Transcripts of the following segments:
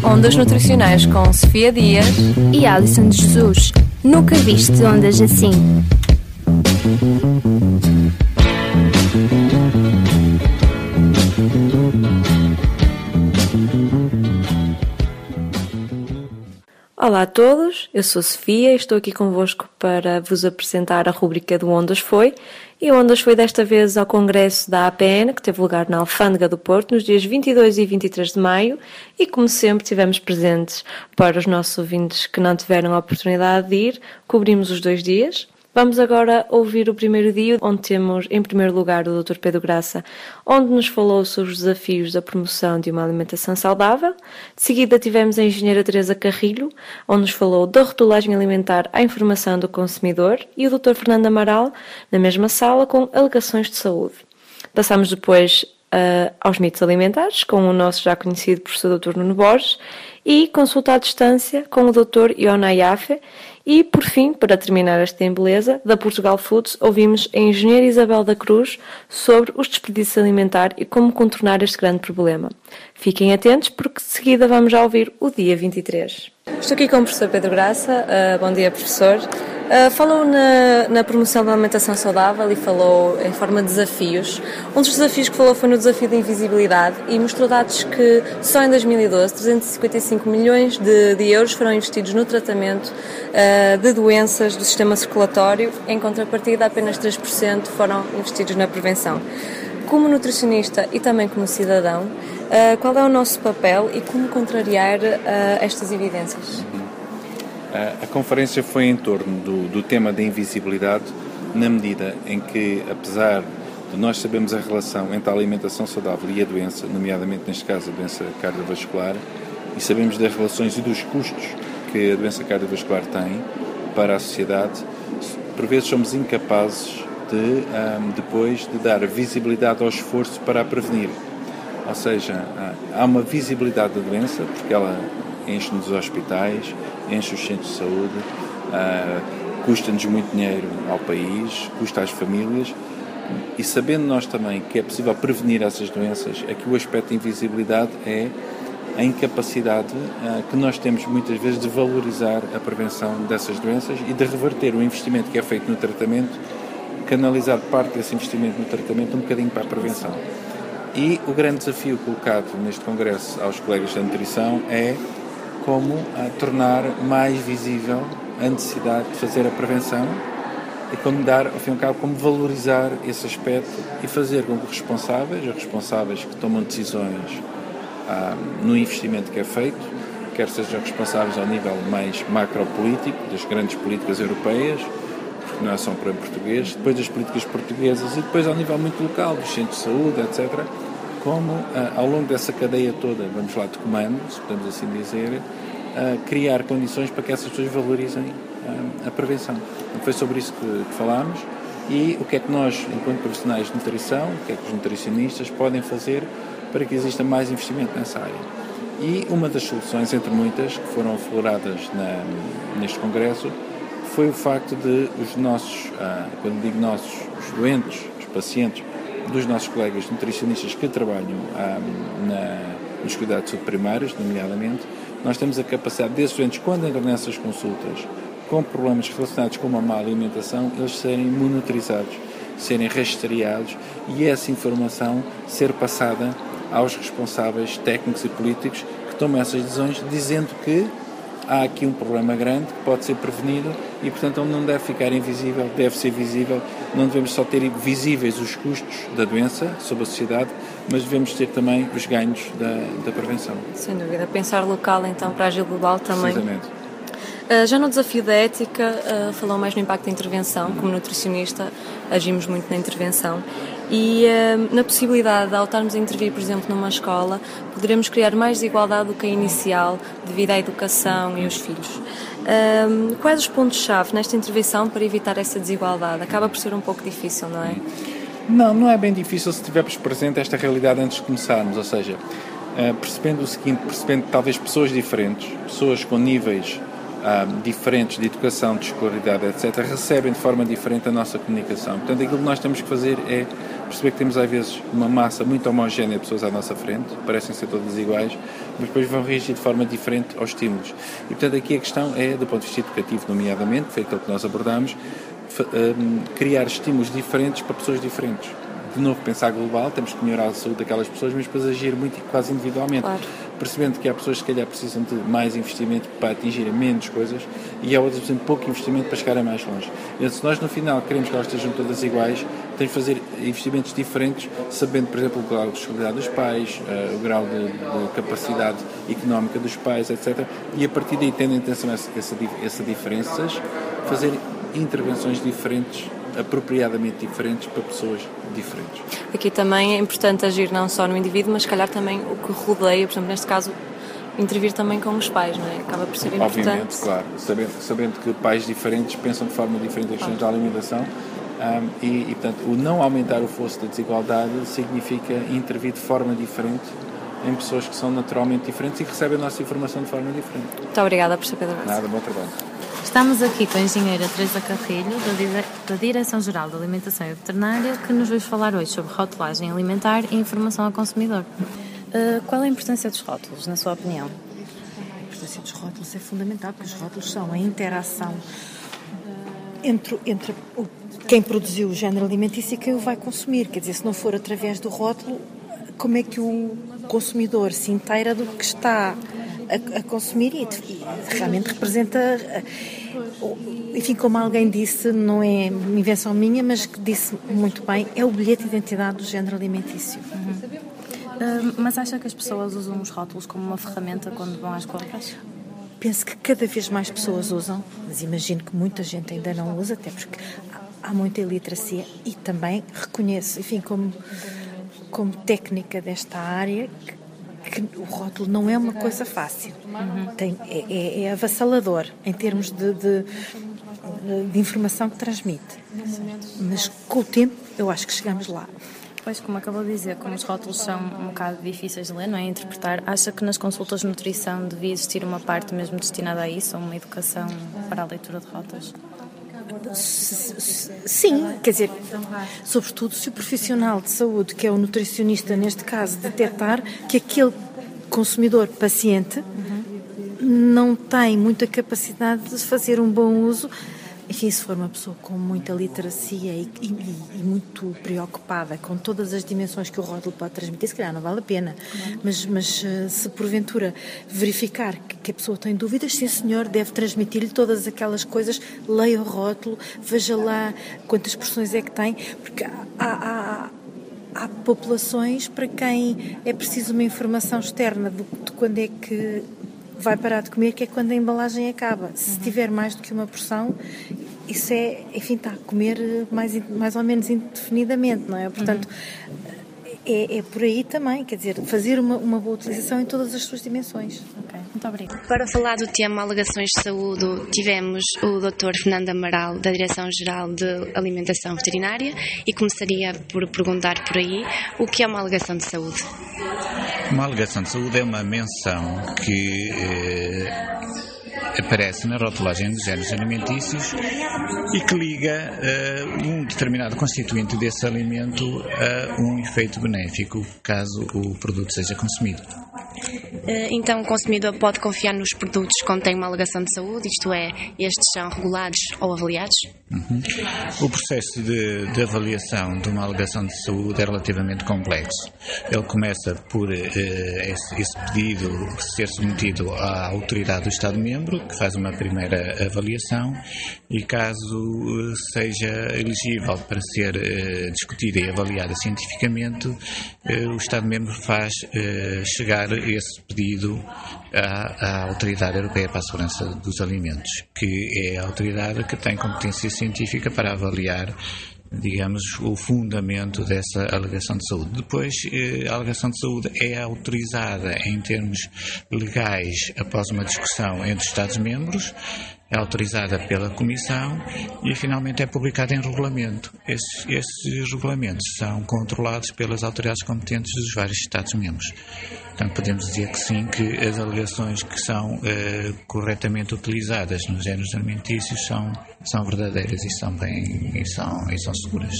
Ondas Nutricionais com Sofia Dias e Alison de Jesus. Nunca viste ondas assim. Olá a todos, eu sou Sofia e estou aqui convosco para vos apresentar a rubrica do Ondas Foi. E Ondas foi desta vez ao Congresso da APN, que teve lugar na Alfândega do Porto, nos dias 22 e 23 de maio, e como sempre tivemos presentes para os nossos ouvintes que não tiveram a oportunidade de ir, cobrimos os dois dias. Vamos agora ouvir o primeiro dia, onde temos em primeiro lugar o Dr. Pedro Graça, onde nos falou sobre os desafios da promoção de uma alimentação saudável. De seguida tivemos a engenheira Teresa Carrilho, onde nos falou da rotulagem alimentar à informação do consumidor, e o Dr. Fernando Amaral, na mesma sala, com alegações de saúde. Passamos depois uh, aos mitos alimentares, com o nosso já conhecido professor Dr. Nuno Borges, e consulta à distância com o Dr. Iona Iafe, e, por fim, para terminar esta embeleza, da Portugal Foods, ouvimos a engenheira Isabel da Cruz sobre os desperdícios alimentares e como contornar este grande problema. Fiquem atentos porque de seguida vamos já ouvir o dia 23. Estou aqui com o professor Pedro Graça. Uh, bom dia, professor. Uh, falou na, na, promoção da alimentação saudável e falou em forma de desafios. Um dos desafios que falou foi no desafio da invisibilidade e mostrou dados que só em 2012 355 milhões de, de euros foram investidos no tratamento uh, de doenças do sistema circulatório, em contrapartida apenas 3% foram investidos na prevenção. Como nutricionista e também como cidadão, uh, qual é o nosso papel e como contrariar estas evidências? A conferência foi em torno do, do, tema da invisibilidade, na medida em que, apesar de nós sabermos a relação entre a alimentação saudável e a doença, nomeadamente neste caso a doença cardiovascular, e sabemos das relações e dos custos que a doença cardiovascular tem para a sociedade, por vezes somos incapazes de, um, depois, de dar visibilidade ao esforço para a prevenir. Ou seja, há uma visibilidade da doença, porque ela enche-nos os hospitais, enche os centros de saúde, uh, custa-nos muito dinheiro ao país, custa às famílias. E sabendo nós também que é possível prevenir essas doenças, aqui o aspecto de invisibilidade é a incapacidade uh, que nós temos muitas vezes de valorizar a prevenção dessas doenças e de reverter o investimento que é feito no tratamento, canalizar parte desse investimento no tratamento um bocadinho para a prevenção. E o grande desafio colocado neste Congresso aos colegas da nutrição é como a tornar mais visível a necessidade de fazer a prevenção e como dar, ao fim e ao cabo, como valorizar esse aspecto e fazer com que responsáveis, os responsáveis que tomam decisões ah, no investimento que é feito, quer sejam responsáveis ao nível mais macropolítico, das grandes políticas europeias, porque não é para português, depois das políticas portuguesas e depois ao nível muito local, dos centros de saúde, etc., como ah, ao longo dessa cadeia toda, vamos lá de comando, se podemos assim dizer, ah, criar condições para que essas pessoas valorizem ah, a prevenção. Foi sobre isso que, que falámos e o que é que nós, enquanto profissionais de nutrição, o que é que os nutricionistas podem fazer para que exista mais investimento nessa área. E uma das soluções, entre muitas, que foram afloradas na, neste congresso, foi o facto de os nossos, quando digo nossos, os doentes, os pacientes, dos nossos colegas nutricionistas que trabalham ah, na, nos cuidados de saúde primários, nomeadamente, nós temos a capacidade desses doentes, quando entram nessas consultas, com problemas relacionados com uma má alimentação, eles serem monitorizados, serem rastreados e essa informação ser passada aos responsáveis técnicos e políticos que tomam essas decisões, dizendo que há aqui um problema grande que pode ser prevenido e, portanto, ele não deve ficar invisível, deve ser visível. Não devemos só ter visíveis os custos da doença sobre a sociedade, mas devemos ter também os ganhos da, da prevenção. Sem dúvida. Pensar local, então, para agir global também. Precisamente. Uh, já no desafio da ética, uh, falou mais no impacto da intervenção. Como nutricionista, agimos muito na intervenção. E uh, na possibilidade, ao estarmos a intervir, por exemplo, numa escola, poderemos criar mais desigualdade do que a inicial, devido à educação e os filhos. Quais os pontos-chave nesta intervenção para evitar essa desigualdade? Acaba por ser um pouco difícil, não é? Não, não é bem difícil se tivermos presente esta realidade antes de começarmos, ou seja, percebendo o seguinte, percebendo talvez pessoas diferentes, pessoas com níveis diferentes de educação, de escolaridade, etc., recebem de forma diferente a nossa comunicação. Portanto, aquilo que nós temos que fazer é perceber que temos às vezes uma massa muito homogénea de pessoas à nossa frente, parecem ser todas iguais, mas depois vão reagir de forma diferente aos estímulos. E portanto aqui a questão é, do ponto de vista educativo, nomeadamente, foi aquilo que nós abordamos, um, criar estímulos diferentes para pessoas diferentes de novo pensar global, temos que melhorar a saúde daquelas pessoas, mas depois agir muito quase individualmente. Claro. Percebendo que há pessoas que, se calhar, precisam de mais investimento para atingirem menos coisas e há outras que precisam de pouco investimento para chegarem mais longe. E se nós, no final, queremos que elas estejam todas iguais, temos que fazer investimentos diferentes, sabendo, por exemplo, o grau de escolaridade dos pais, uh, o grau de, de, capacidade económica dos pais, etc. E a partir daí, tendo em atenção essas essa, essa diferenças, fazer intervenções diferentes apropriadamente diferentes para pessoas diferentes. Aqui também é importante agir não só no indivíduo, mas se calhar também o que rodeia, por exemplo, neste caso, intervir também com os pais, não é? Acaba por ser importante. Obviamente, claro. Sabendo, sabendo que pais diferentes pensam de forma diferente as questões da alimentação um, e, e, portanto, o não aumentar o fosso da desigualdade significa intervir de forma diferente em pessoas que são naturalmente diferentes e que recebem a nossa informação de forma diferente. Muito obrigada por saber da Nada, bom trabalho. Estamos aqui com a engenheira Teresa Carrilho, da Direção-Geral da Alimentação e Veterinária, que nos vai falar hoje sobre rotulagem alimentar e informação ao consumidor. Uh, qual é a importância dos rótulos, na sua opinião? A importância dos rótulos é fundamental, porque os rótulos são a interação entre, entre o, quem produziu o género alimentício e quem o vai consumir. Quer dizer, se não for através do rótulo, como é que o consumidor se inteira do que está a, a consumir e, e, realmente representa. Enfim, como alguém disse, não é invenção minha, mas que disse muito bem, é o bilhete de identidade do género alimentício. Uhum. Uh, mas acha que as pessoas usam os rótulos como uma ferramenta quando vão às compras? Penso que cada vez mais pessoas usam, mas imagino que muita gente ainda não usa, até porque há muita iliteracia e também reconheço, enfim, como, como técnica desta área, que que o rótulo não é uma coisa fácil. Uhum. Tem, é, é, é, avassalador em termos de, de, de, informação que transmite. Mas com o tempo eu acho que chegamos lá. Pois, como acabou de dizer, como os rótulos são um bocado difíceis de ler, não é? Interpretar, acha que nas consultas de nutrição devia existir uma parte mesmo destinada a isso, ou uma educação para a leitura de rótulos? Sim, quer dizer, sobretudo se o profissional de saúde, que é o nutricionista neste caso, detectar que aquele consumidor paciente não tem muita capacidade de fazer um bom uso enfim, se for uma pessoa com muita literacia e, e, e, muito preocupada com todas as dimensões que o rótulo pode transmitir, se calhar não vale a pena. Mas, mas eh, se porventura verificar que a pessoa tem dúvidas, sim senhor, deve transmitir-lhe todas aquelas coisas, leia o rótulo, veja lá quantas porções é que tem, porque há, há há populações para quem é preciso uma informação externa de, quando é que vai parar de comer, que é quando a embalagem acaba. Se uhum. tiver mais do que uma porção, isso é, enfim, está a comer mais, mais ou menos indefinidamente, não é? Portanto, uhum. é, é, por aí também, quer dizer, fazer uma, uma boa utilização em todas as suas dimensões. Ok, muito obrigada. Para falar do tema alegações de saúde, tivemos o Dr. Fernando Amaral, da Direção-Geral de Alimentação Veterinária, e começaria por perguntar por aí o que é uma alegação de saúde. Uma alegação de saúde é uma menção que eh, aparece na rotulagem dos géneros alimentícios e que liga uh, um determinado constituinte desse alimento a um efeito benéfico caso o produto seja consumido. Eh, então, o consumidor pode confiar nos produtos que contêm uma alegação de saúde, isto é, estes são regulados ou avaliados? Uhum. O processo de, de, avaliação de uma alegação de saúde é relativamente complexo. Ele começa por uh, esse, esse, pedido ser submetido à autoridade do Estado-membro, que faz uma primeira avaliação, e caso uh, seja elegível para ser uh, discutida e avaliada cientificamente, o Estado-membro faz chegar esse pedido à, à, Autoridade Europeia para a Segurança dos Alimentos, que é a autoridade que tem competência científica para avaliar digamos, o fundamento dessa alegação de saúde. Depois, eh, a alegação de saúde é autorizada em termos legais após uma discussão entre Estados-membros é autorizada pela Comissão e finalmente é publicada em regulamento. Esses, esses regulamentos são controlados pelas autoridades competentes dos vários Estados-membros. Portanto, podemos dizer que sim, que as alegações que são eh, corretamente utilizadas nos géneros alimentícios são, são verdadeiras e são bem e são, e são seguras.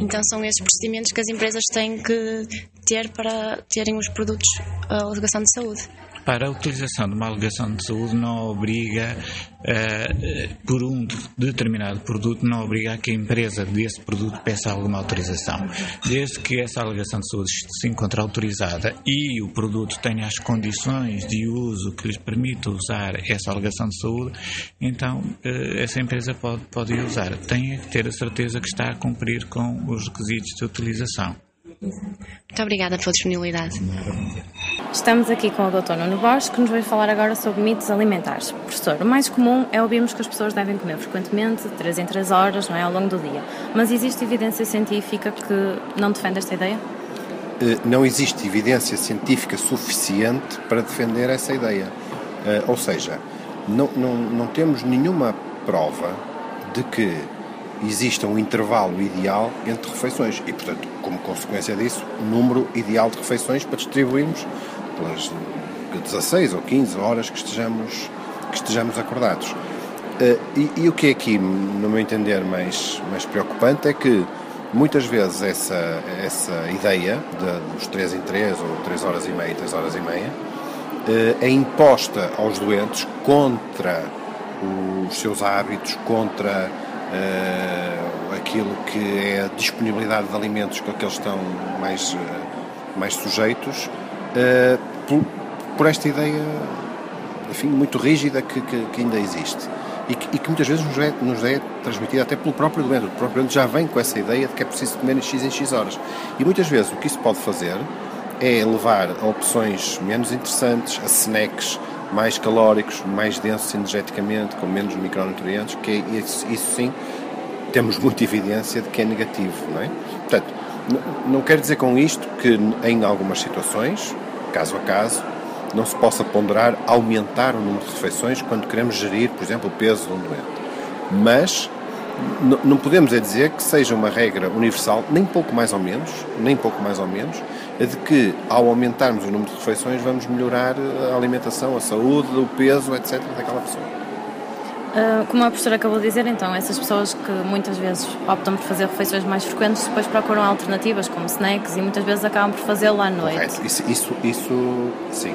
Então são esses procedimentos que as empresas têm que ter para terem os produtos a alegação de saúde para a utilização de uma alegação de saúde não obriga, uh, por um determinado produto, não obriga a que a empresa desse produto peça alguma autorização. Desde que essa alegação de saúde se encontre autorizada e o produto tenha as condições de uso que lhes permita usar essa alegação de saúde, então uh, essa empresa pode, pode usar. Tem que ter a certeza que está a cumprir com os requisitos de utilização. Muito obrigada pela disponibilidade. Estamos aqui com o Dr. Nuno Borges, que nos vai falar agora sobre mitos alimentares. Professor, o mais comum é ouvirmos que as pessoas devem comer frequentemente, 3 em 3 horas, não é, ao longo do dia. Mas existe evidência científica que não defende esta ideia? Eh, não existe evidência científica suficiente para defender essa ideia. Eh, ou seja, não, não, não temos nenhuma prova de que exista um intervalo ideal entre refeições e, portanto, como consequência disso, o número ideal de refeições para distribuirmos pelas 16 ou 15 horas que estejamos, que estejamos acordados. Uh, e, e, o que é aqui, no meu entender, mais, mais preocupante é que muitas vezes essa, essa ideia de, dos 3 em 3 ou 3 horas e meia, 3 horas e meia uh, é imposta aos doentes contra os seus hábitos, contra aquilo que é a disponibilidade de alimentos com que eles estão mais, uh, mais sujeitos, uh, por, por, esta ideia enfim, muito rígida que, que, que ainda existe. E que, e que, muitas vezes nos é, nos é transmitida até pelo próprio doente. O próprio doente já vem com essa ideia de que é preciso comer X em X horas. E muitas vezes o que isso pode fazer é levar a opções menos interessantes, a snacks mais calóricos, mais densos energeticamente, com menos micronutrientes, que é, isso, isso sim temos muita evidência de que é negativo, não é? Portanto, não quer dizer com isto que em algumas situações, caso a caso, não se possa ponderar aumentar o número de refeições quando queremos gerir, por exemplo, o peso de um doente. Mas não podemos é dizer que seja uma regra universal, nem pouco mais ou menos, nem pouco mais ou menos, de que ao aumentarmos o número de refeições vamos melhorar a alimentação, a saúde, o peso, etc. daquela pessoa. Uh, como a professora acabou de dizer, então, essas pessoas que muitas vezes optam por fazer refeições mais frequentes depois procuram alternativas como snacks e muitas vezes acabam por fazê-lo à noite. Correto. Isso, isso, isso, sim,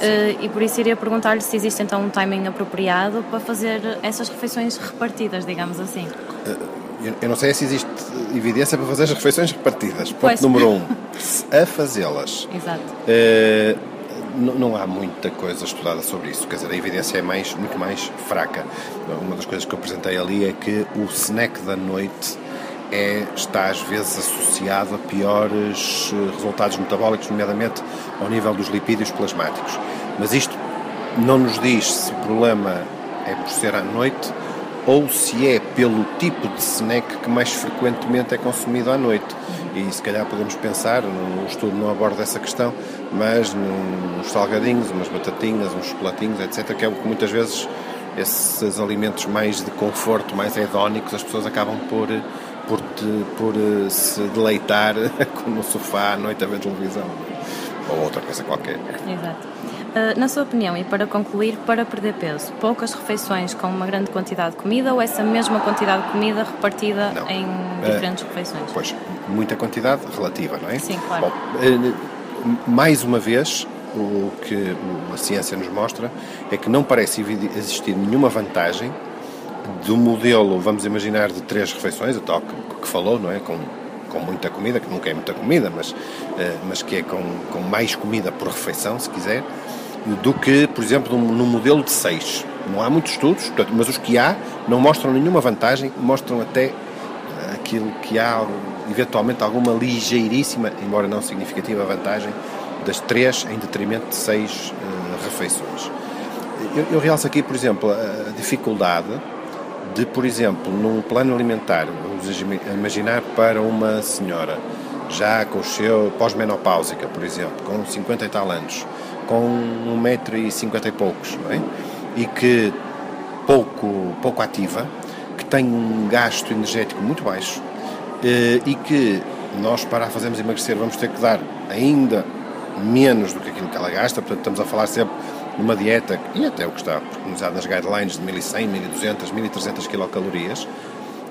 Uh, e por isso iria perguntar-lhe se existe então um timing apropriado para fazer essas refeições repartidas, digamos assim. Uh, eu não sei se existe evidência para fazer as refeições repartidas. Ponto pois. número um, a fazê-las. Exato. Uh, não, não, há muita coisa estudada sobre isso, quer dizer, a evidência é mais, muito mais fraca. Uma das coisas que eu apresentei ali é que o snack da noite é, está às vezes associado a piores eh, resultados metabólicos, nomeadamente ao nível dos lipídios plasmáticos. Mas isto não nos diz se o problema é por ser à noite ou se é pelo tipo de snack que mais frequentemente é consumido à noite. E se calhar podemos pensar, o estudo não aborda essa questão, mas nos salgadinhos, umas batatinhas, uns chocolatinhos, etc., que é o que muitas vezes esses alimentos mais de conforto, mais hedónicos, as pessoas acabam por, por, por se deleitar no sofá à noite a ver televisão ou outra coisa qualquer. Exato. Uh, na sua opinião, e para concluir, para perder peso, poucas refeições com uma grande quantidade de comida ou essa mesma quantidade de comida repartida não. em diferentes uh, refeições? Pois, muita quantidade relativa, não é? Sim, claro. Bom, uh, mais uma vez, o que a ciência nos mostra é que não parece existir nenhuma vantagem do modelo, vamos imaginar, de três refeições, o tal que, que falou, não é? Com com muita comida, que nunca é muita comida, mas, mas que é com, com mais comida por refeição, se quiser, do que, por exemplo, no modelo de 6. Não há muitos estudos, mas os que há não mostram nenhuma vantagem, mostram até eh, aquilo que há, eventualmente, alguma ligeiríssima, embora não significativa, vantagem das 3 em detrimento de 6 uh, eh, refeições. Eu, eu realço aqui, por exemplo, a dificuldade de, por exemplo, num plano alimentar, vamos imaginar para uma senhora já com o seu pós-menopáusica, por exemplo, com 50 e tal anos, com um metro e cinquenta e poucos, não é? E que pouco, pouco ativa, que tem um gasto energético muito baixo eh, e que nós, para a fazermos emagrecer, vamos ter que dar ainda menos do que aquilo que ela gasta, portanto, estamos a falar sempre numa dieta, e até o que está preconizado nas guidelines de 1100, 1200, 1300 quilocalorias,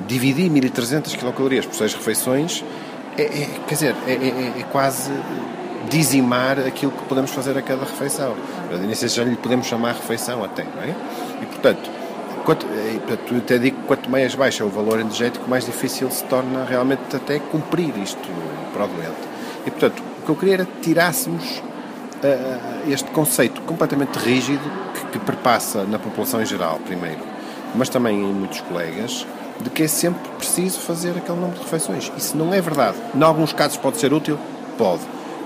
dividir 1300 quilocalorias por 6 refeições é, é quer dizer, é, é, é, quase dizimar aquilo que podemos fazer a cada refeição. Eu nem sei se já lhe podemos chamar refeição até, não é? E portanto, quanto, e, portanto até digo que quanto mais baixa o valor energético, mais difícil se torna realmente até cumprir isto para o doente. E portanto, o que eu queria era que tirássemos uh, este conceito completamente rígido que, que perpassa na população em geral, primeiro, mas também em muitos colegas, de que é sempre preciso fazer aquele número de refeições. Isso não é verdade. Em alguns casos pode ser útil? Pode.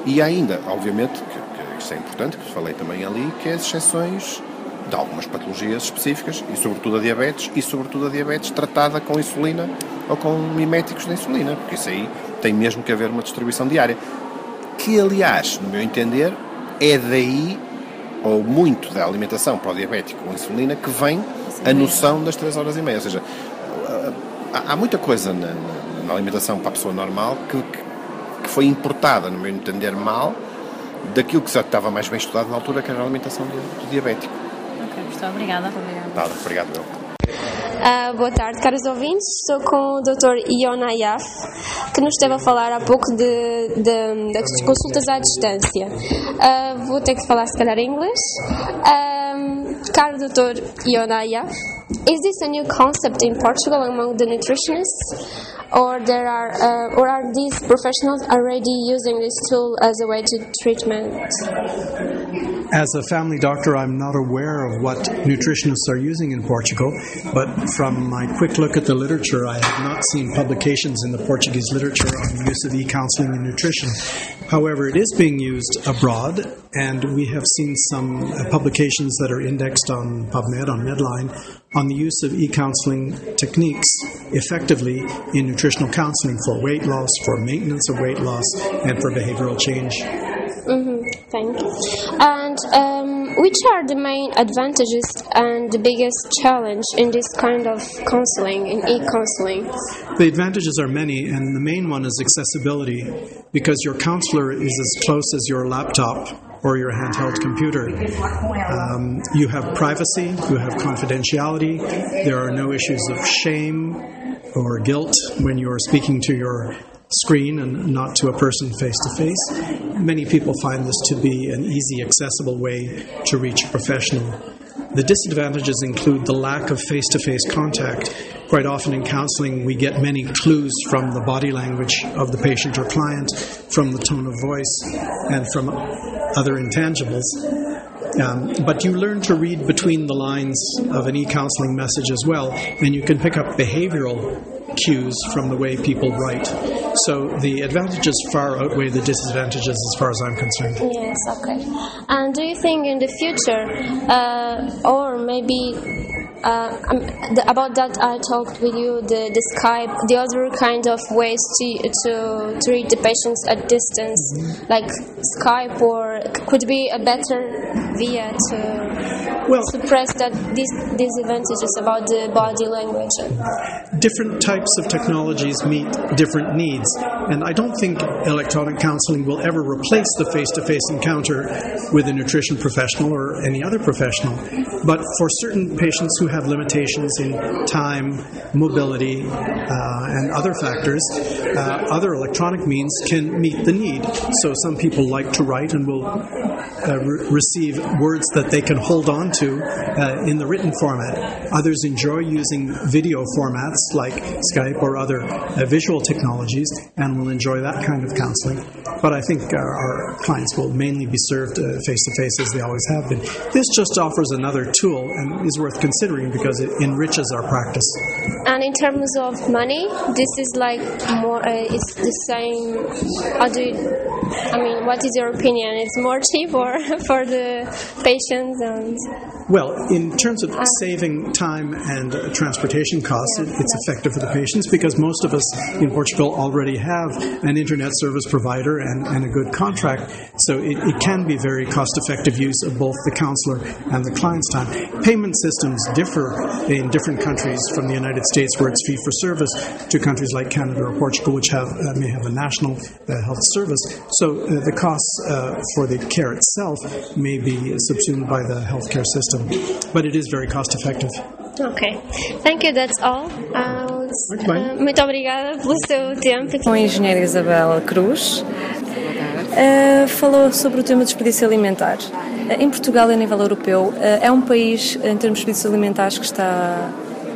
E ainda, obviamente, que, que isso é importante, que falei também ali, que é as exceções de algumas patologias específicas, e sobretudo a diabetes, e sobretudo a diabetes tratada com insulina ou com miméticos de insulina, porque isso aí tem mesmo que haver uma distribuição diária. Que, aliás, no meu entender, é daí, ou muito da alimentação para o diabético com insulina, que vem a noção das 3 horas e meia. Ou seja, há, muita coisa na, na, alimentação para a pessoa normal que, que foi importada, no meu entender, mal daquilo que já estava mais bem estudado na altura, que era a alimentação do, do diabético. Ok, muito obrigada. Nada, obrigado, eu. Uh, boa tarde, caros ouvintes. Estou com o Dr. Ion Ayaf, que nos esteve a falar há pouco de, de, das consultas à distância. Uh, vou ter que falar, se calhar, em inglês. Um, caro Dr. Ion Ayaf, Is this a new concept in Portugal among the nutritionists? or there are uh, or are these professionals already using this tool as a way to treatment? As a family doctor, I'm not aware of what nutritionists are using in Portugal, but from my quick look at the literature, I have not seen publications in the Portuguese literature on the use of e-counseling in nutrition. However, it is being used abroad, and we have seen some uh, publications that are indexed on PubMed, on Medline, on the use of e-counseling techniques effectively in nutritional counseling for weight loss, for maintenance of weight loss, and for behavioral change. Mm-hmm. Thank you. And um, which are the main advantages and the biggest challenge in this kind of counseling, in e-counseling? The advantages are many, and the main one is accessibility, because your counselor is as close as your laptop or your handheld computer. Um, you have privacy, you have confidentiality, there are no issues of shame or guilt when you're speaking to your screen and not to a person face to face. Many people find this to be an easy, accessible way to reach a professional. The disadvantages include the lack of face to face contact. Quite often in counseling, we get many clues from the body language of the patient or client, from the tone of voice, and from other intangibles. Um, but you learn to read between the lines of an e counseling message as well, and you can pick up behavioral cues from the way people write. So the advantages far outweigh the disadvantages as far as I'm concerned. Yes, okay. And do you think in the future, uh, or maybe uh, um, the, about that I talked with you the, the Skype the other kind of ways to to treat the patients at distance mm-hmm. like Skype or could be a better via to well, suppress that these just about the body language different types of technologies meet different needs and I don't think electronic counseling will ever replace the face-to-face encounter with a nutrition professional or any other professional but for certain patients who have limitations in time, mobility, uh, and other factors, uh, other electronic means can meet the need. So some people like to write and will uh, re- receive words that they can hold on to uh, in the written format. Others enjoy using video formats like Skype or other uh, visual technologies and will enjoy that kind of counseling. But I think our, our clients will mainly be served face to face as they always have been. This just offers another tool and is worth considering because it enriches our practice. And in terms of money, this is like more, uh, it's the same. You I mean, what is your opinion? It's more cheap or for the patients and Well, in terms of saving time and uh, transportation costs, it, it's effective for the patients because most of us in Portugal already have an internet service provider and, and a good contract. So it, it can be very cost effective use of both the counselor and the client's time. Payment systems differ in different countries from the United States, where it's fee for service, to countries like Canada or Portugal, which have, uh, may have a national uh, health service. So uh, the costs uh, for the care itself may be subsumed by the healthcare system, but it is very cost effective. Ok. Thank you, that's all. Uh, uh, muito obrigada pelo seu tempo. Com a engenheira Isabela Cruz, uh, falou sobre o tema do desperdício alimentar. Uh, em Portugal e a nível europeu, uh, é um país, em termos de desperdícios alimentares, que está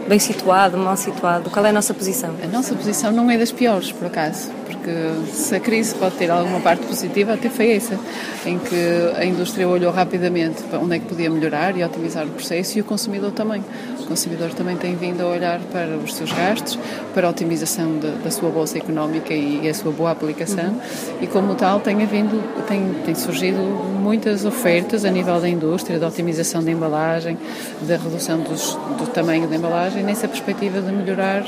bem situado, mal situado. Qual é a nossa posição? A nossa posição não é das piores, por acaso, porque se a crise pode ter alguma parte positiva, até foi essa, em que a indústria olhou rapidamente para onde é que podia melhorar e otimizar o processo e o consumidor também. O consumidor também tem vindo a olhar para os seus gastos, para a otimização de, da sua bolsa económica e a sua boa aplicação uhum. e como tal tem havido, tem, tem surgido muitas ofertas a nível da indústria, da otimização da embalagem, da redução dos, do tamanho da embalagem, nessa perspectiva de melhorar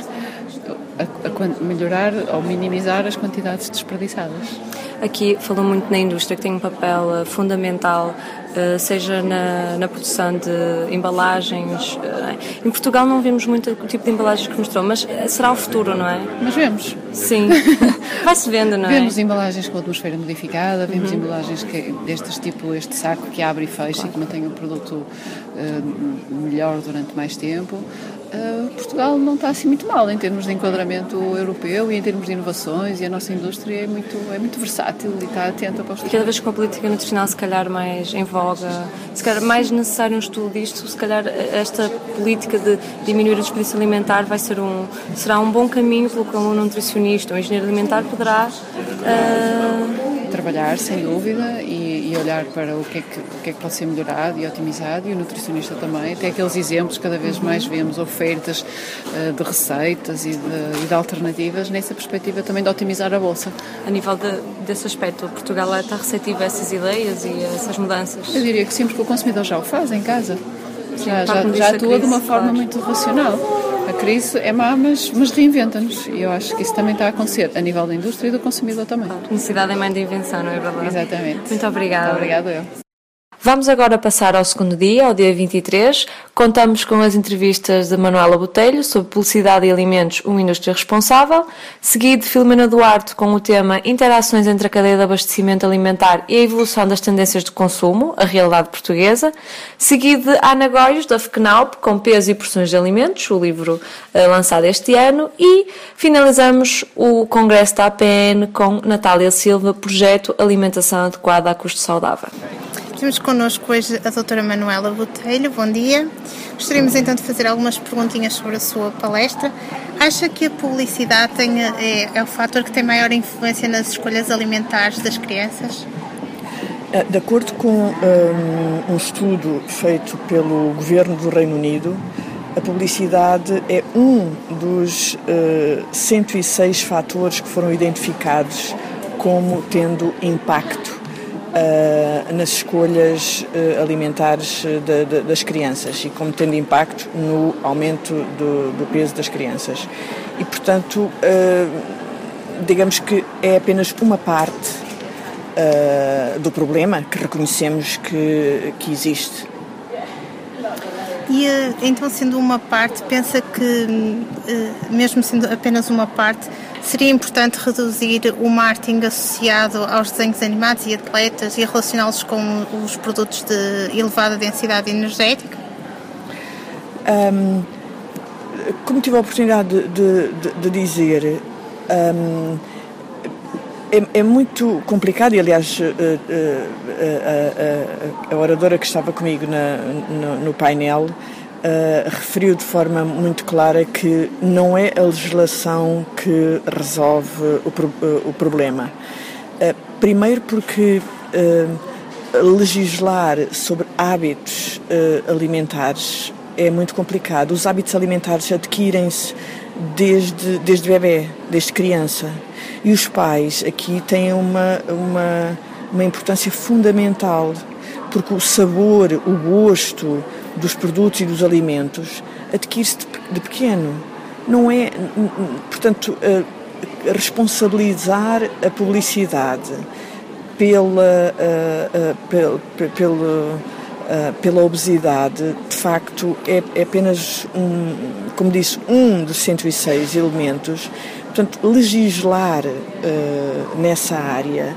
a, a, melhorar ou minimizar as quantidades desperdiçadas. Aqui falou muito na indústria que tem um papel uh, fundamental, uh, seja na, na, produção de embalagens. Uh, em Portugal não vemos muito o tipo de embalagens que mostrou, mas será o futuro, não é? Mas vemos. Sim. Vai-se vendo, não é? Vemos embalagens com atmosfera modificada, vemos uhum. embalagens que, destes tipo, este saco que abre e fecha claro. e que mantém o produto melhor durante mais tempo. Uh, Portugal não está assim muito mal em termos de enquadramento europeu e em termos de inovações e a nossa indústria é muito, é muito versátil e está atenta para os E cada vez com a política nutricional se calhar mais em voga, se calhar mais necessário um estudo disto, se calhar esta política de diminuir a desperdício alimentar vai ser um, será um bom caminho pelo qual um nutricionista ou um engenheiro alimentar poderá uh, trabalhar, sem dúvida, e, e, olhar para o que, é que, o que é que pode ser melhorado e otimizado, e o nutricionista também. Tem aqueles exemplos, cada vez mais vemos ofertas uh, de receitas e de, e de, alternativas, nessa perspectiva também de otimizar a bolsa. A nível de, desse aspecto, Portugal está receptivo a essas ideias e a essas mudanças? Eu diria que sim, porque o consumidor já o faz em casa. Sim, já, já, já atua de uma forma muito racional. Crise é má, mas, mas reinventa-nos. E eu acho que isso também está a acontecer a nível da indústria e do consumidor também. Claro. Necessidade é mãe da invenção, não é verdade? Exatamente. Muito obrigada. Muito obrigada eu. Vamos agora passar ao segundo dia, ao dia 23. Contamos com as entrevistas de Manuela Botelho sobre publicidade e alimentos, uma indústria responsável, seguido Filomena Duarte com o tema Interações entre a cadeia de abastecimento alimentar e a evolução das tendências de consumo, a realidade portuguesa, seguido Ana Góis, da FECNAUP, com peso e porções de alimentos, o livro uh, lançado este ano, e finalizamos o congresso da APN com Natália Silva, projeto Alimentação Adequada a Custo Saudável. Temos connosco hoje a doutora Manuela Botelho, bom dia. Gostaríamos então de fazer algumas perguntinhas sobre a sua palestra. Acha que a publicidade tem, é, é o fator que tem maior influência nas escolhas alimentares das crianças? Eh, de acordo com um, um estudo feito pelo governo do Reino Unido, a publicidade é um dos uh, eh, 106 fatores que foram identificados como tendo impacto uh, nas escolhas uh, alimentares eh, de, de, das crianças e como tendo impacto no aumento do, do peso das crianças. E, portanto, digamos que é apenas uma parte do problema que reconhecemos que, que existe. E então, sendo uma parte, pensa que, mesmo sendo apenas uma parte, Seria importante reduzir o marketing associado aos desenhos animados e atletas e relacioná-los com os produtos de elevada densidade energética? Um, como tive a oportunidade de, de, de dizer, um, é, é, muito complicado e, aliás, a, a, a, a oradora que estava comigo na, no, no painel Uh, referiu de forma muito clara que não é a legislação que resolve o, pro, uh, o problema. Uh, primeiro, porque legislar sobre hábitos alimentares é muito complicado. Os hábitos alimentares adquirem-se desde, desde bebê, desde criança. E os pais aqui têm uma, uma, uma importância fundamental, porque o sabor, o gosto dos produtos e dos alimentos adquire-se de pequeno. Não é, portanto, responsabilizar a publicidade pela, pela, pela pela obesidade, de facto, é, é, apenas um, como disse, um dos 106 elementos. Portanto, legislar uh, nessa área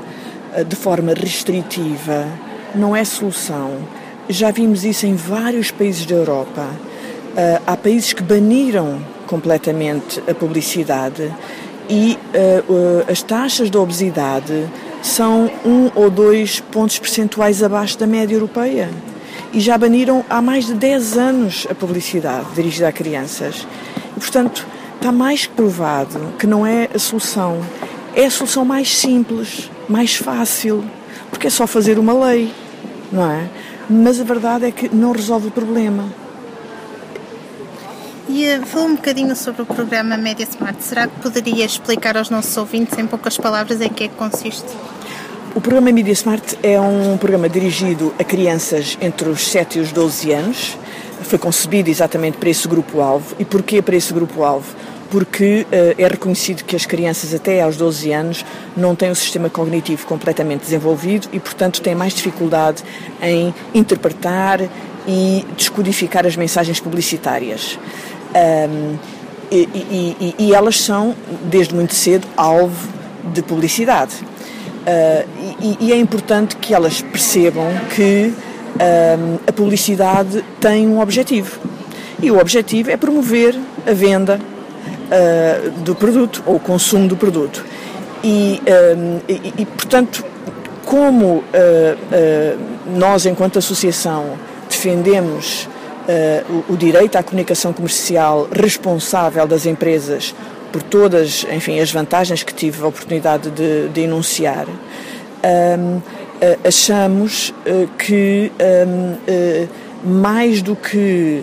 uh, de forma restritiva não é solução. Já vimos isso em vários países da Europa. há países que baniram completamente a publicidade e as taxas de obesidade são um ou dois pontos percentuais abaixo da média europeia e já baniram há mais de 10 anos a publicidade dirigida a crianças. E, portanto, está mais que provado que não é a solução. É a solução mais simples, mais fácil, porque é só fazer uma lei, não é? Mas a verdade é que não resolve o problema. E uh, falou um bocadinho sobre o programa Media Smart. Será que poderia explicar aos nossos ouvintes, em poucas palavras, em que é que consiste? O programa Media Smart é um programa dirigido a crianças entre os 7 e os 12 anos. Foi concebido exatamente para esse grupo-alvo. E porquê para esse grupo-alvo? Porque uh, é reconhecido que as crianças até aos 12 anos não têm o sistema cognitivo completamente desenvolvido e, portanto, têm mais dificuldade em interpretar e descodificar as mensagens publicitárias. Um, e, e, e, elas são, desde muito cedo, alvo de publicidade. Uh, e, e, é importante que elas percebam que uh, a publicidade tem um objetivo. E o objetivo é promover a venda uh, do produto ou consumo do produto. E, e, e portanto, como nós, enquanto associação, defendemos o, o direito à comunicação comercial responsável das empresas por todas, enfim, as vantagens que tive a oportunidade de, de enunciar, um, achamos uh, que um, uh, mais do que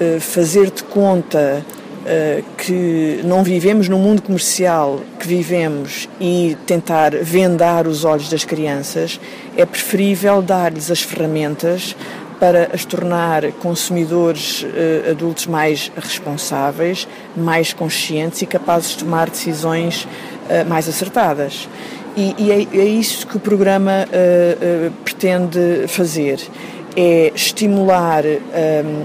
uh, fazer de conta que não vivemos no mundo comercial que vivemos e tentar vendar os olhos das crianças, é preferível dar-lhes as ferramentas para as tornar consumidores uh, adultos mais responsáveis, mais conscientes e capazes de tomar decisões uh, mais acertadas. E, é, é, isso que o programa pretende fazer: é estimular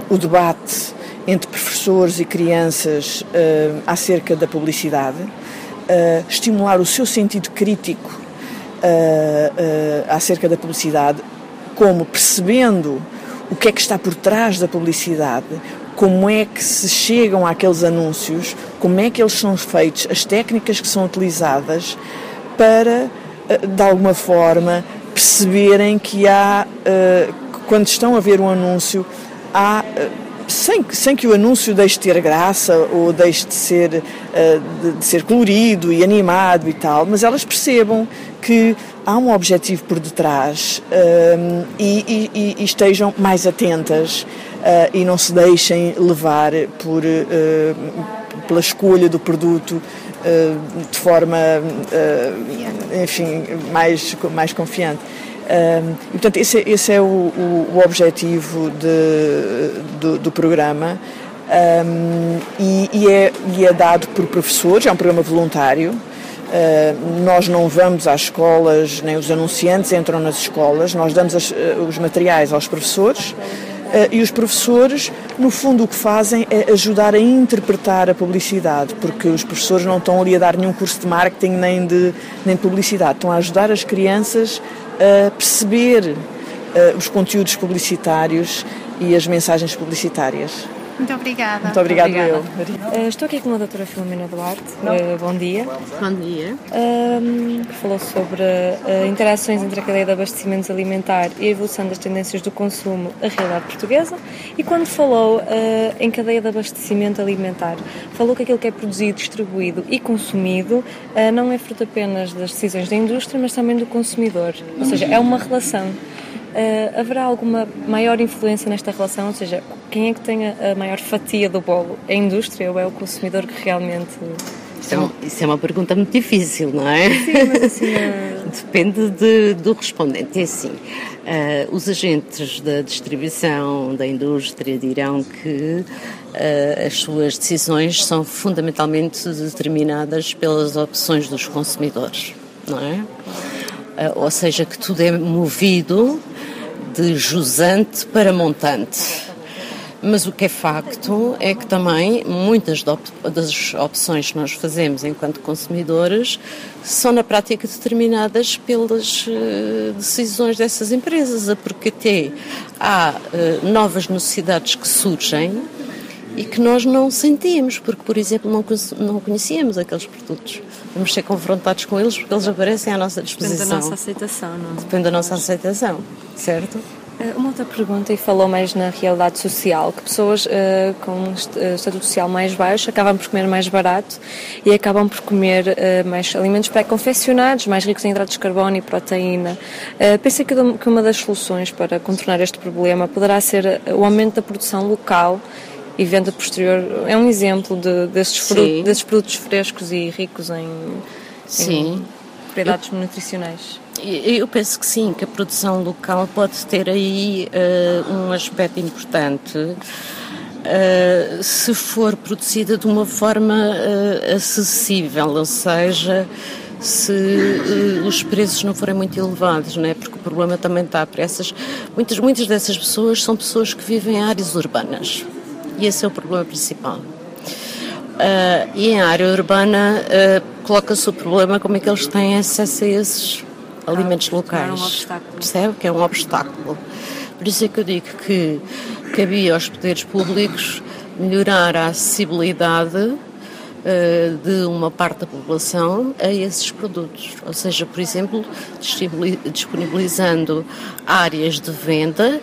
o debate entre professores e crianças acerca da publicidade, estimular o seu sentido crítico acerca da publicidade, como percebendo o que é que está por trás da publicidade, como é que se chegam àqueles anúncios, como é que eles são feitos, as técnicas que são utilizadas para, de alguma forma, perceberem que há, quando estão a ver um anúncio, há eh, sem, sem que o anúncio deixe de ter graça ou deixe de ser, de, de ser colorido e animado e tal, mas elas percebam que há um objetivo por detrás um, e, e, e, estejam mais atentas uh, e não se deixem levar por, uh, pela escolha do produto uh, de forma, enfim, mais, mais confiante. Um, e, portanto, esse, é, esse é o, o, o objetivo de, do, do programa. Um, e, e, é, e é dado por professores, é um programa voluntário, Uh, nós não vamos às escolas, nem os anunciantes entram nas escolas, nós damos as, uh, os materiais aos professores. Uh, e os professores, no fundo, o que fazem é ajudar a interpretar a publicidade, porque os professores não estão ali a dar nenhum curso de marketing nem de, nem de publicidade, estão a ajudar as crianças a perceber os conteúdos publicitários e as mensagens publicitárias. Muito obrigada. Muito obrigada, eu. Uh, estou aqui com a doutora Filomena Duarte. Uh, bom dia. Bom dia. Uh, falou sobre uh, interações entre a cadeia de abastecimento alimentar e a evolução das tendências do consumo, a realidade portuguesa. E quando falou em cadeia de abastecimento alimentar, falou que aquilo que é produzido, distribuído e consumido não é fruto apenas das decisões da indústria, mas também do consumidor. Ou seja, é uma relação. Uh, haverá alguma maior influência nesta relação? Ou seja, quem é que tem a maior fatia do bolo? É a indústria ou é o consumidor que realmente Isso é, uma, isso é uma pergunta muito difícil, não é? Sim, mas assim. Depende de, do respondente. É assim: uh, os agentes da distribuição, da indústria, dirão que uh, as suas decisões são fundamentalmente determinadas pelas opções dos consumidores, não é? Ou seja, que tudo é movido de jusante para montante. Mas o que é facto é que também muitas das opções que nós fazemos enquanto consumidores são na prática determinadas pelas uh, decisões dessas empresas, porque até há uh, novas necessidades que surgem e que nós não sentimos, porque, por exemplo, não, não conhecíamos aqueles produtos. Vamos ser confrontados com eles porque eles aparecem à nossa disposição. Depende da nossa aceitação, não é? Depende da nossa aceitação, certo? Eh, uma outra pergunta, e falou mais na realidade social, que pessoas uh, com eh, estatuto social mais baixo acabam por comer mais barato e acabam por comer uh, mais alimentos pré-confeccionados, mais ricos em hidratos de carbono e proteína. Uh, pensa que, que uma das soluções para contornar este problema poderá ser o aumento da produção local e venda posterior. É um exemplo de, desses, frutos, desses produtos frescos e ricos em, em propriedades Eu... nutricionais. Eu penso que sim, que a produção local pode ter aí uh, um aspecto importante. Uh, se for produzida de uma forma uh, acessível, ou seja, se uh, os preços não forem muito elevados, né? porque o problema também está para essas. Muitas, muitas dessas pessoas são pessoas que vivem em áreas urbanas e esse é o problema principal. e em área urbana coloca-se o problema como é que eles têm acesso a esses alimentos locais. É um. Percebe que é um obstáculo. Por isso é que eu digo que cabia aos poderes públicos melhorar a acessibilidade uh, de uma parte da população a esses produtos. Ou seja, por exemplo, disponibilizando áreas de venda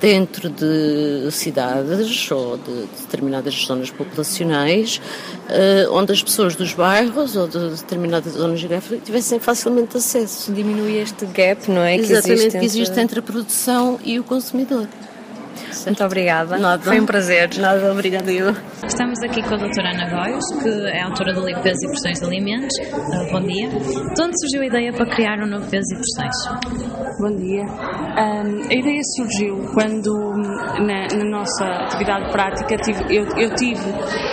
dentro de cidades ou de determinadas zonas populacionais, uh, onde as pessoas dos bairros ou de determinadas zonas geográficas tivessem facilmente acesso. Diminui este gap, não é? Exatamente, que existe, que existe entre a produção e o consumidor. Muito obrigada. Nada. Foi um prazer. Nada, obrigada eu. Estamos aqui com a doutora Ana Góis, que é autora do livro Pesos e Porções de Alimentos. Uh, bom dia. De onde surgiu a ideia para criar um novo Pesos e Porções? Bom dia. Um, a ideia surgiu quando, na, na nossa atividade prática, tive, eu, eu, tive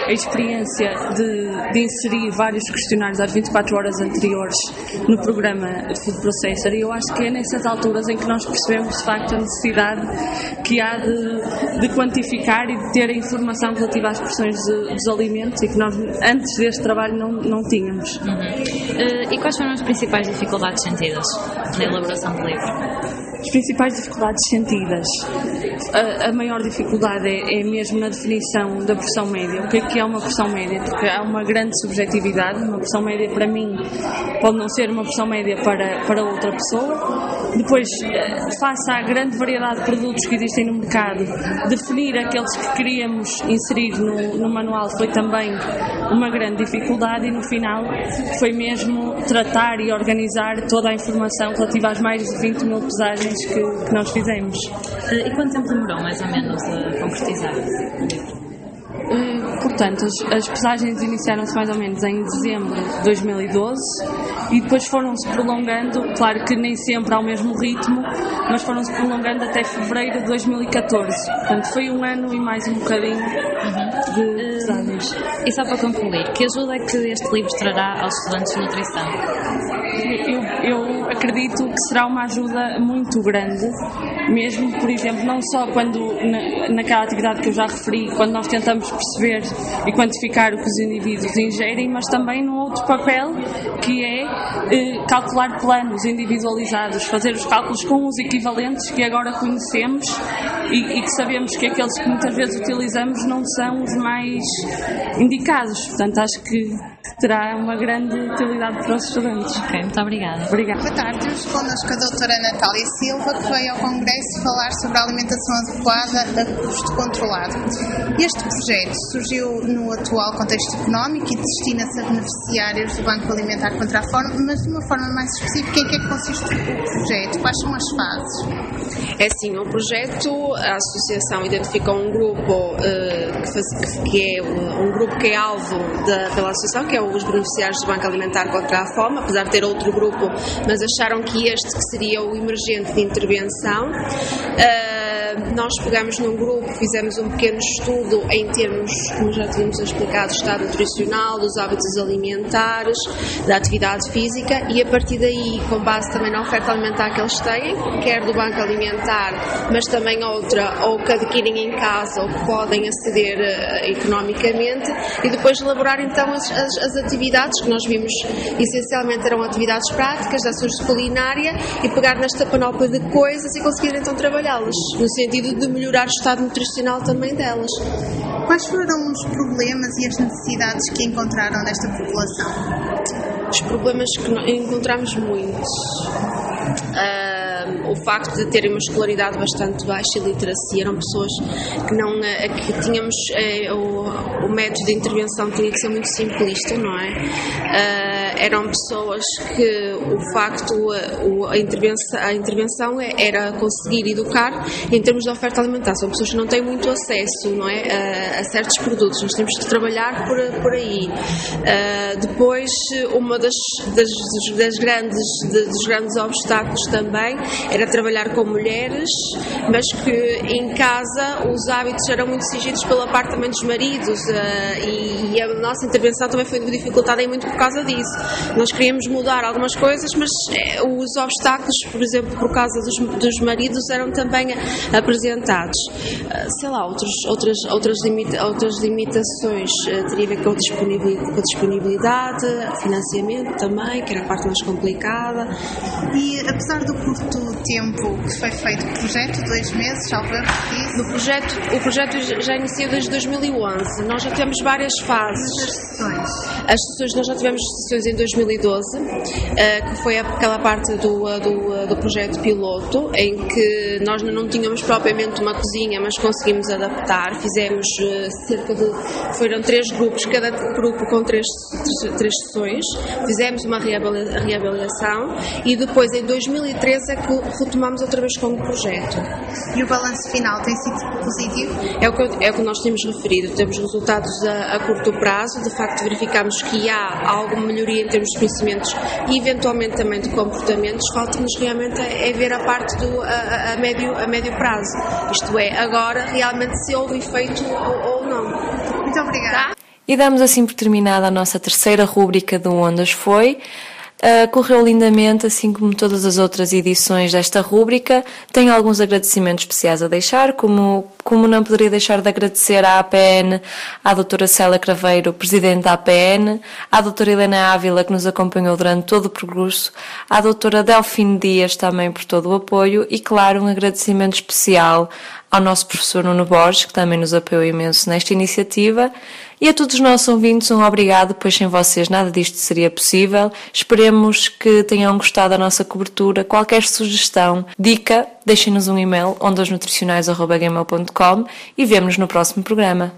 a experiência de, de, inserir vários questionários às 24 horas anteriores no programa de Food Processor e eu acho que é nessas alturas em que nós percebemos, de facto, a necessidade que há de, de quantificar e de ter a informação relativa às porções de, dos alimentos e que nós, antes deste trabalho, não, não tínhamos. Uhum. Uh, e quais foram as principais dificuldades sentidas na elaboração do livro? As principais dificuldades sentidas. A, a maior dificuldade é, é, mesmo na definição da pressão média. O que é que é uma pressão média? Porque há uma grande subjetividade. Uma pressão média para mim pode não ser uma pressão média para, para outra pessoa. Depois, face à grande variedade de produtos que existem no mercado, definir aqueles que queríamos inserir no, no manual foi também uma grande dificuldade e no final foi mesmo tratar e organizar toda a informação relativa às mais de 20 mil pesagens que, que nós fizemos. E quanto tempo demorou, mais ou menos, a concretizar portanto, as, as pesagens iniciaram-se mais ou menos em dezembro de 2012 e depois foram-se prolongando, claro que nem sempre ao mesmo ritmo, mas foram-se prolongando até fevereiro de 2014. Portanto, foi um ano e mais um bocadinho uhum. de pesagens. Uh, e só para concluir, que ajuda é que este livro trará aos estudantes de nutrição? Acredito que será uma ajuda muito grande, mesmo, por exemplo, não só quando na, naquela atividade que eu já referi, quando nós tentamos perceber e quantificar o que os indivíduos ingerem, mas também no outro papel que é eh, calcular planos individualizados, fazer os cálculos com os equivalentes que agora conhecemos e, e que sabemos que aqueles que muitas vezes utilizamos não são os mais indicados. Portanto, acho que terá uma grande utilidade para os estudantes. Ok, muito obrigada. Obrigada. Estou connosco a doutora Natália Silva, que veio ao Congresso falar sobre a alimentação adequada a custo controlado. Este projeto surgiu no atual contexto económico e destina-se a beneficiários do Banco Alimentar contra a Fome, mas de uma forma mais específica, em que é que consiste o projeto? Quais são as fases? É assim, o projeto, a associação identificou um grupo uh, que, é um grupo que é alvo da, pela associação, que é os beneficiários do Banco Alimentar contra a Fome, apesar de ter outro grupo, mas acharam que este que seria o emergente de intervenção. Uh, nós pegamos num grupo, fizemos um pequeno estudo em termos, como já tínhamos explicado, do estado nutricional, dos hábitos alimentares, da atividade física e a partir daí, com base também na oferta alimentar que eles têm, quer do Banco Alimentar, mas também outra, ou que adquirem em casa ou que podem aceder uh, economicamente, e depois elaborar então as, as, as, atividades que nós vimos essencialmente eram atividades práticas da sua culinária e pegar nesta panóplia de coisas e conseguir então trabalhá-las. No sentido de melhorar o estado nutricional também delas. Quais foram os problemas e as necessidades que encontraram desta população? Os problemas que encontramos muitos. Uh, o facto de terem uma escolaridade bastante baixa e literacia, eram pessoas que não eh, que tínhamos uh, o, o, método de intervenção tinha que ser muito simplista, não é? Uh, eram pessoas que o facto, a, intervenção, a intervenção era conseguir educar em termos de oferta alimentar. São pessoas que não têm muito acesso não é, a, a certos produtos. Nós temos que trabalhar por, por aí. Uh, depois, uma das, das, das grandes, dos grandes obstáculos também era trabalhar com mulheres, mas que em casa os hábitos eram muito exigidos pela parte também dos maridos uh, e, e, a nossa intervenção também foi dificultada muito por causa disso. Nós queríamos mudar algumas coisas, mas eh, os obstáculos, por exemplo, por causa dos, dos maridos, eram também apresentados. Eh, sei lá, outros, outras, outras, limita, outras limitações teria a ver com a disponibilidade, financiamento também, que era a parte mais complicada. E apesar do curto tempo que foi feito o projeto, dois meses, salvo erro, no projeto, o projeto já iniciou desde 2011. Nós já temos várias fases. As sessões? As sessões, nós já tivemos sessões em 2012, eh, que foi aquela parte do, eh, do, eh, do projeto piloto, em que nós não tínhamos propriamente uma cozinha, mas conseguimos adaptar. Fizemos cerca de. foram três grupos, cada grupo com três, três, três sessões. Fizemos uma reavaliação e depois, em 2013, é que retomamos outra vez com o projeto. E o balanço final tem sido positivo? É o que, é o que nós temos referido. Temos resultados a, a curto prazo. De facto, verificamos que há alguma melhoria em termos de conhecimentos e eventualmente também de comportamentos, falta-nos realmente é ver a parte do a, a, médio, a médio prazo. Isto é, agora realmente se houve efeito ou, ou não. Muito obrigada. Tá? E damos assim por terminada a nossa terceira rúbrica do Ondas Foi. Uh, correu lindamente, assim como todas as outras edições desta rúbrica. Tenho alguns agradecimentos especiais a deixar, como, como não poderia deixar de agradecer à APN, à doutora Célia Craveiro, presidente da APN, à doutora Helena Ávila, que nos acompanhou durante todo o percurso, à doutora Delfine Dias também por todo o apoio e, claro, um agradecimento especial ao nosso professor Nuno Borges, que também nos apoiou imenso nesta iniciativa, e a todos os nossos ouvintes, um obrigado, pois sem vocês nada disto seria possível. Esperemos que tenham gostado da nossa cobertura. Qualquer sugestão, dica, deixem-nos um e-mail ondasnutricionais.gmail.com e vemo-nos no próximo programa.